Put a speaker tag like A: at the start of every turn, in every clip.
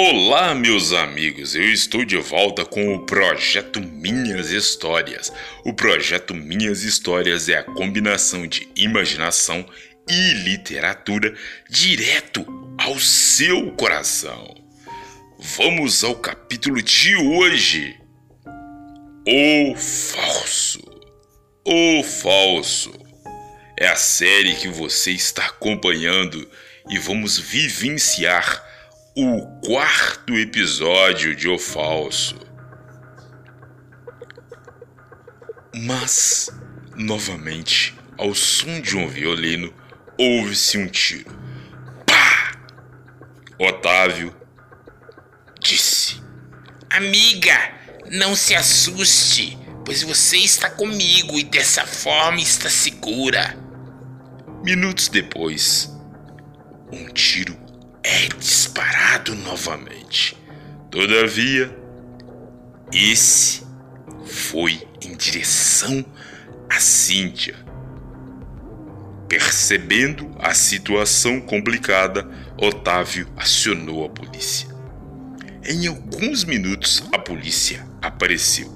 A: Olá, meus amigos! Eu estou de volta com o projeto Minhas Histórias. O projeto Minhas Histórias é a combinação de imaginação e literatura direto ao seu coração. Vamos ao capítulo de hoje. O Falso. O Falso. É a série que você está acompanhando e vamos vivenciar o quarto episódio de O Falso. Mas, novamente, ao som de um violino, ouve-se um tiro. Pá! Otávio disse:
B: Amiga, não se assuste, pois você está comigo e dessa forma está segura.
A: Minutos depois, um tiro é disparado novamente. Todavia, esse foi em direção a Cíntia. Percebendo a situação complicada, Otávio acionou a polícia. Em alguns minutos, a polícia apareceu,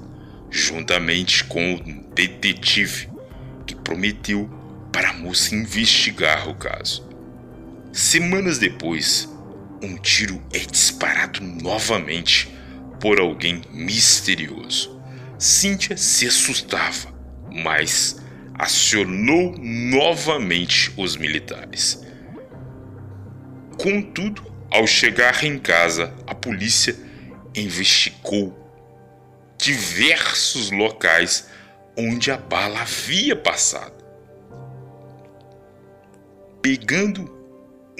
A: juntamente com o detetive que prometeu para a moça investigar o caso. Semanas depois, um tiro é disparado novamente por alguém misterioso. Cynthia se assustava, mas acionou novamente os militares. Contudo, ao chegar em casa, a polícia investigou diversos locais onde a bala havia passado. Pegando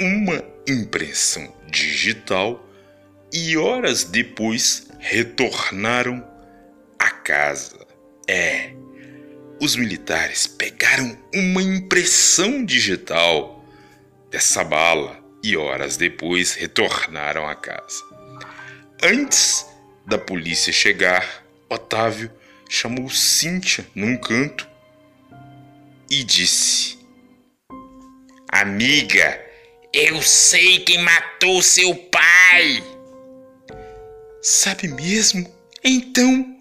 A: uma impressão digital e horas depois retornaram à casa. É, os militares pegaram uma impressão digital dessa bala e horas depois retornaram à casa. Antes da polícia chegar, Otávio chamou Cíntia num canto e disse:
B: Amiga, eu sei quem matou seu pai.
C: Sabe mesmo? Então,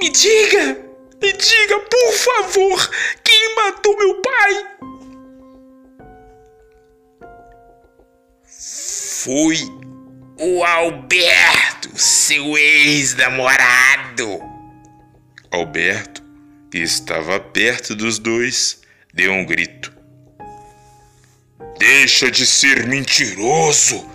C: me diga, me diga, por favor, quem matou meu pai?
B: Foi o Alberto, seu ex-namorado.
A: Alberto, que estava perto dos dois, deu um grito.
D: Deixa de ser mentiroso!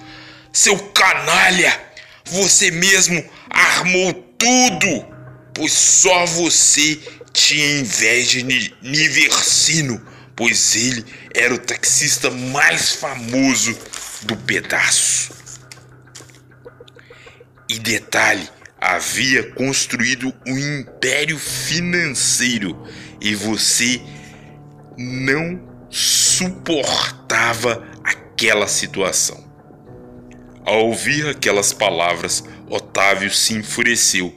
D: Seu canalha! Você mesmo armou tudo! Pois só você tinha inveja de Niversino, pois ele era o taxista mais famoso do pedaço. E detalhe, havia construído um império financeiro e você não suportava aquela situação. Ao ouvir aquelas palavras, Otávio se enfureceu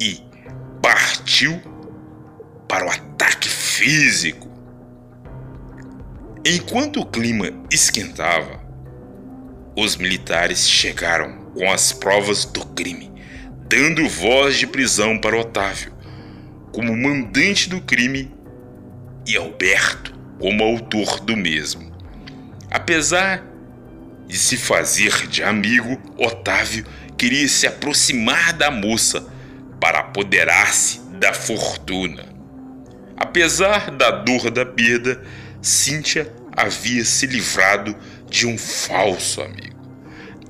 D: e partiu para o ataque físico. Enquanto o clima esquentava, os militares chegaram com as provas do crime, dando voz de prisão para Otávio como mandante do crime e Alberto como autor do mesmo. Apesar de se fazer de amigo, Otávio queria se aproximar da moça para apoderar-se da fortuna. Apesar da dor da perda, Cíntia havia se livrado de um falso amigo.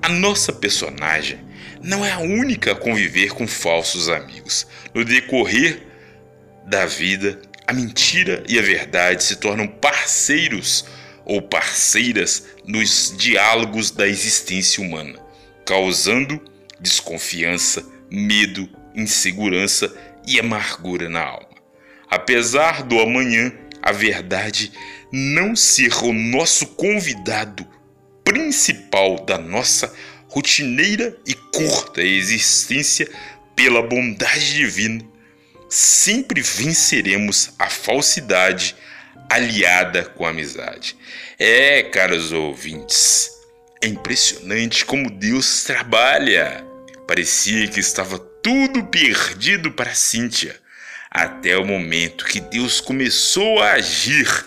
D: A nossa personagem não é a única a conviver com falsos amigos. No decorrer da vida, a mentira e a verdade se tornam parceiros ou parceiras nos diálogos da existência humana, causando desconfiança, medo, insegurança e amargura na alma. Apesar do amanhã, a verdade não ser o nosso convidado principal da nossa rotineira e curta existência pela bondade divina sempre venceremos a falsidade aliada com a amizade. É, caros ouvintes, É impressionante como Deus trabalha. Parecia que estava tudo perdido para Cíntia, até o momento que Deus começou a agir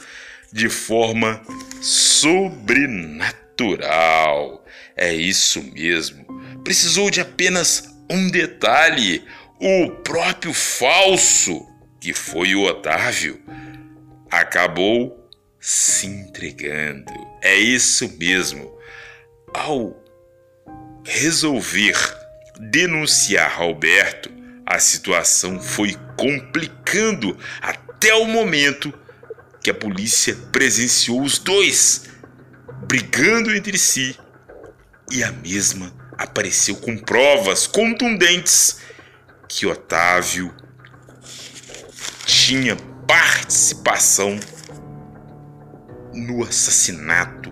D: de forma sobrenatural. É isso mesmo. Precisou de apenas um detalhe: o próprio falso, que foi o Otávio, acabou se entregando. É isso mesmo. Ao resolver denunciar Alberto, a situação foi complicando até o momento que a polícia presenciou os dois brigando entre si e a mesma apareceu com provas contundentes que Otávio tinha participação no assassinato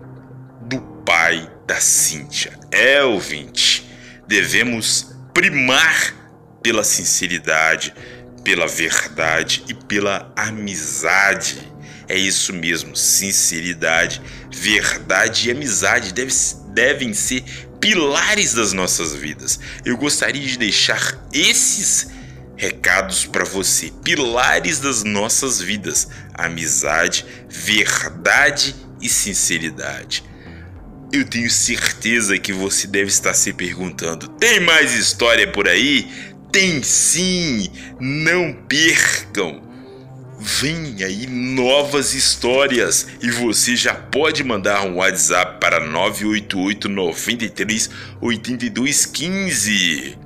D: do pai da Cíntia. É, ouvinte, devemos primar pela sinceridade, pela verdade e pela amizade. É isso mesmo, sinceridade, verdade e amizade deve, devem ser pilares das nossas vidas. Eu gostaria de deixar esses recados para você, pilares das nossas vidas: amizade, verdade e sinceridade. Eu tenho certeza que você deve estar se perguntando: tem mais história por aí? Tem sim! Não percam! Vem aí novas histórias e você já pode mandar um WhatsApp para 988 93 82 15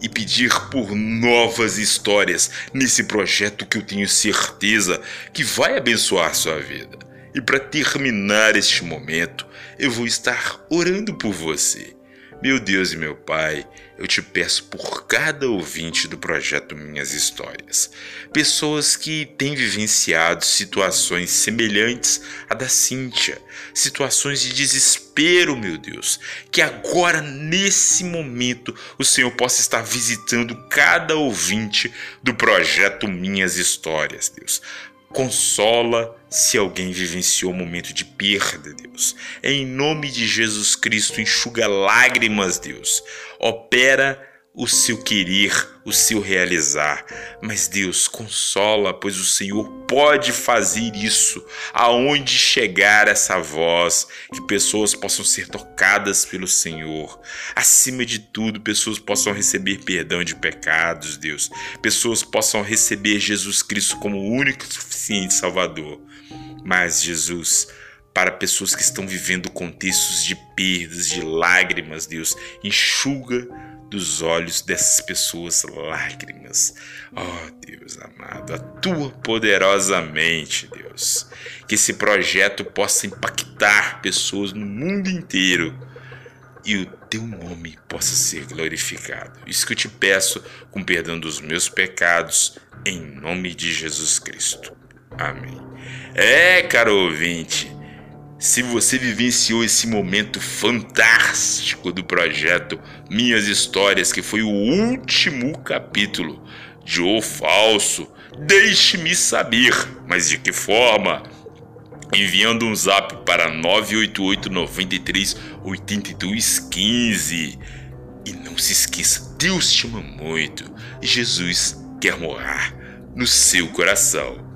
D: e pedir por novas histórias nesse projeto que eu tenho certeza que vai abençoar sua vida. E para terminar este momento, eu vou estar orando por você. Meu Deus e meu Pai, eu te peço por cada ouvinte do projeto Minhas Histórias, pessoas que têm vivenciado situações semelhantes à da Cíntia, situações de desespero, meu Deus, que agora, nesse momento, o Senhor possa estar visitando cada ouvinte do projeto Minhas Histórias, Deus. Consola se alguém vivenciou um momento de perda, Deus. Em nome de Jesus Cristo, enxuga lágrimas, Deus. Opera o seu querer, o seu realizar. Mas Deus consola, pois o Senhor pode fazer isso. Aonde chegar essa voz, que pessoas possam ser tocadas pelo Senhor. Acima de tudo, pessoas possam receber perdão de pecados, Deus. Pessoas possam receber Jesus Cristo como o único e suficiente Salvador. Mas Jesus, para pessoas que estão vivendo contextos de perdas, de lágrimas, Deus, enxuga dos olhos dessas pessoas lágrimas. Oh, Deus amado, atua poderosamente, Deus. Que esse projeto possa impactar pessoas no mundo inteiro e o teu nome possa ser glorificado. Isso que eu te peço, com perdão dos meus pecados, em nome de Jesus Cristo. Amém. É, caro ouvinte se você vivenciou esse momento fantástico do projeto Minhas Histórias, que foi o último capítulo de O Falso, deixe-me saber. Mas de que forma? Enviando um zap para 988 93 82 15. E não se esqueça, Deus te ama muito e Jesus quer morar no seu coração.